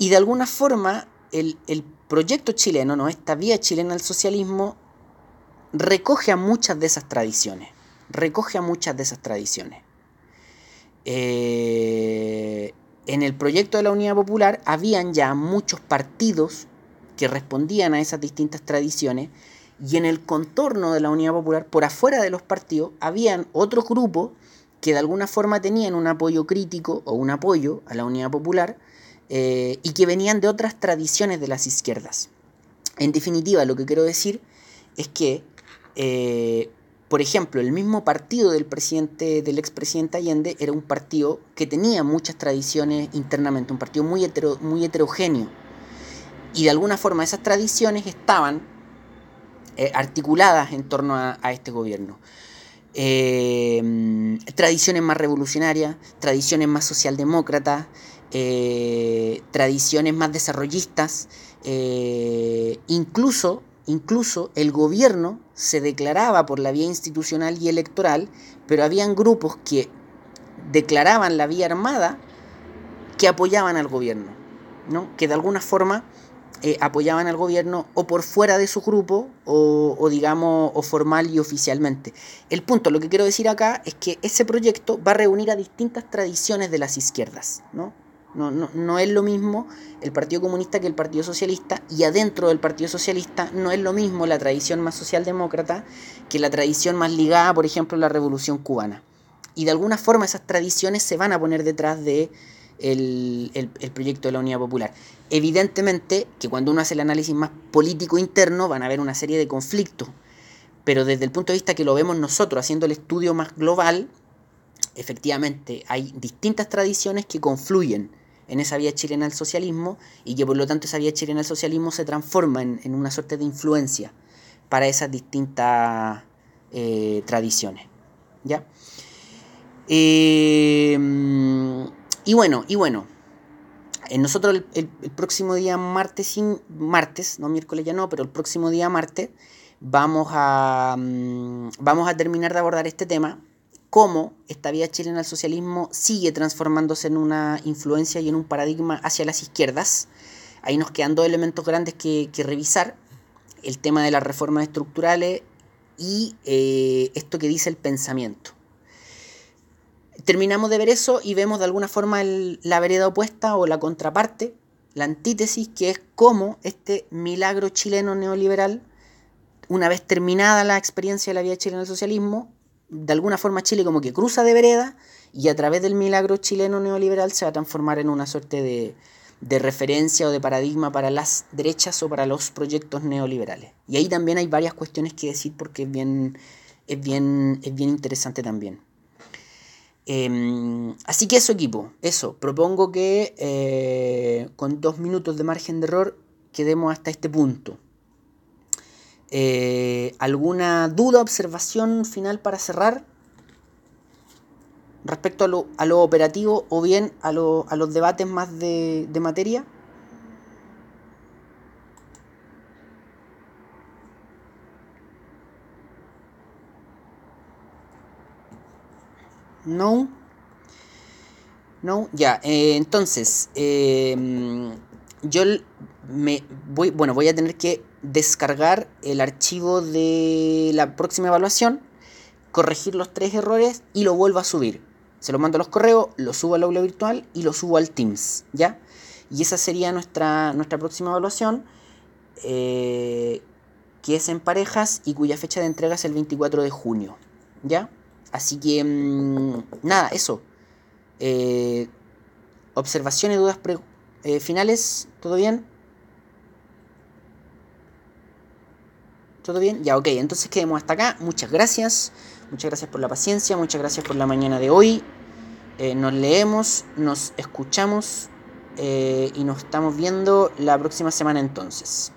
Y de alguna forma el, el proyecto chileno, ¿no? esta vía chilena al socialismo, recoge a muchas de esas tradiciones. Recoge a muchas de esas tradiciones. Eh, en el proyecto de la Unidad Popular habían ya muchos partidos que respondían a esas distintas tradiciones y en el contorno de la Unidad Popular, por afuera de los partidos, habían otros grupos que de alguna forma tenían un apoyo crítico o un apoyo a la Unidad Popular eh, y que venían de otras tradiciones de las izquierdas. En definitiva, lo que quiero decir es que eh, por ejemplo, el mismo partido del presidente, del expresidente Allende, era un partido que tenía muchas tradiciones internamente, un partido muy, muy heterogéneo. Y de alguna forma esas tradiciones estaban eh, articuladas en torno a, este gobierno. Tradiciones más revolucionarias, tradiciones más socialdemócratas, eh, tradiciones más desarrollistas, incluso Incluso el gobierno se declaraba por la vía institucional y electoral, pero habían grupos que declaraban la vía armada que apoyaban al gobierno, ¿no? que de alguna forma eh, apoyaban al gobierno o por fuera de su grupo o, o, digamos o formal y oficialmente. El punto, lo que quiero decir acá es que ese proyecto va a reunir a distintas tradiciones de las izquierdas, ¿no? No, no, no, es lo mismo el Partido Comunista que el Partido Socialista y adentro del Partido Socialista no es lo mismo la tradición más socialdemócrata que la tradición más ligada, por ejemplo, a la Revolución Cubana. Y de alguna forma esas tradiciones se van a poner detrás de el, el, proyecto de la Unidad Popular. Evidentemente que cuando uno hace el análisis más político interno van a haber una serie de conflictos, pero desde el punto de vista que lo vemos nosotros haciendo el estudio más global, efectivamente hay distintas tradiciones que confluyen en esa vía chilena al socialismo y que por lo tanto esa vía chilena al socialismo se transforma en, una suerte de influencia para esas distintas eh, tradiciones. ¿ya? Em, y bueno, y bueno, nosotros el, próximo día martes, martes, no miércoles ya no, pero el próximo día martes vamos a, mm, vamos a terminar de abordar este tema cómo esta vía chilena al socialismo sigue transformándose en una influencia y en un paradigma hacia las izquierdas. Ahí nos quedan dos elementos grandes que, revisar. El tema de las reformas estructurales y eh, esto que dice el pensamiento. Terminamos de ver eso y vemos de alguna forma la vereda opuesta o la contraparte, la antítesis, que es cómo este milagro chileno neoliberal, una vez terminada la experiencia de la vía chilena al socialismo, de alguna forma Chile como que cruza de vereda y a través del milagro chileno neoliberal se va a transformar en una suerte de, de referencia o de paradigma para las derechas o para los proyectos neoliberales. Y ahí también hay varias cuestiones que decir porque es bien, es bien, es bien interesante también. Em, así que eso equipo, eso, propongo que eh, con dos minutos de margen de error quedemos hasta este punto. Eh, ¿Alguna duda, observación final para cerrar? Respecto a lo, a lo operativo o bien a, lo, a los debates más de, de materia. No. No, ya. Eh, entonces, eh, yo me voy, bueno, voy a tener que descargar el archivo de la próxima evaluación, corregir los tres errores y lo vuelvo a subir. Se lo mando a los correos, lo subo al aula virtual y lo subo al Teams, ¿ya? Y esa sería nuestra, nuestra próxima evaluación, eh, que es en parejas y cuya fecha de entrega es el 24 de junio, ¿ya? Así que, mm, nada, eso. Eh, observaciones, dudas eh, finales, ¿todo bien? ¿Todo bien? Ya, ok, entonces quedemos hasta acá. Muchas gracias. Muchas gracias por la paciencia, muchas gracias por la mañana de hoy. Eh, nos leemos, nos escuchamos eh, y nos estamos viendo la próxima semana entonces.